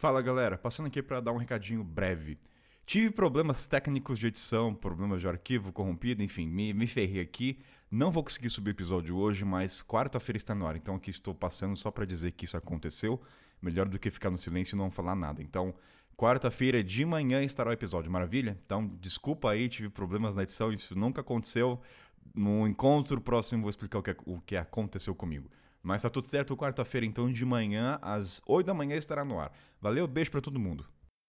Fala galera, passando aqui para dar um recadinho breve. Tive problemas técnicos de edição, problemas de arquivo corrompido, enfim, me, me ferrei aqui. Não vou conseguir subir o episódio hoje, mas quarta-feira está no ar, então aqui estou passando só para dizer que isso aconteceu. Melhor do que ficar no silêncio e não falar nada. Então, quarta-feira de manhã estará o episódio, maravilha? Então, desculpa aí, tive problemas na edição, isso nunca aconteceu. No encontro próximo vou explicar o que, o que aconteceu comigo. Mas tá tudo certo, quarta-feira, então, de manhã, às 8 da manhã estará no ar. Valeu, beijo para todo mundo.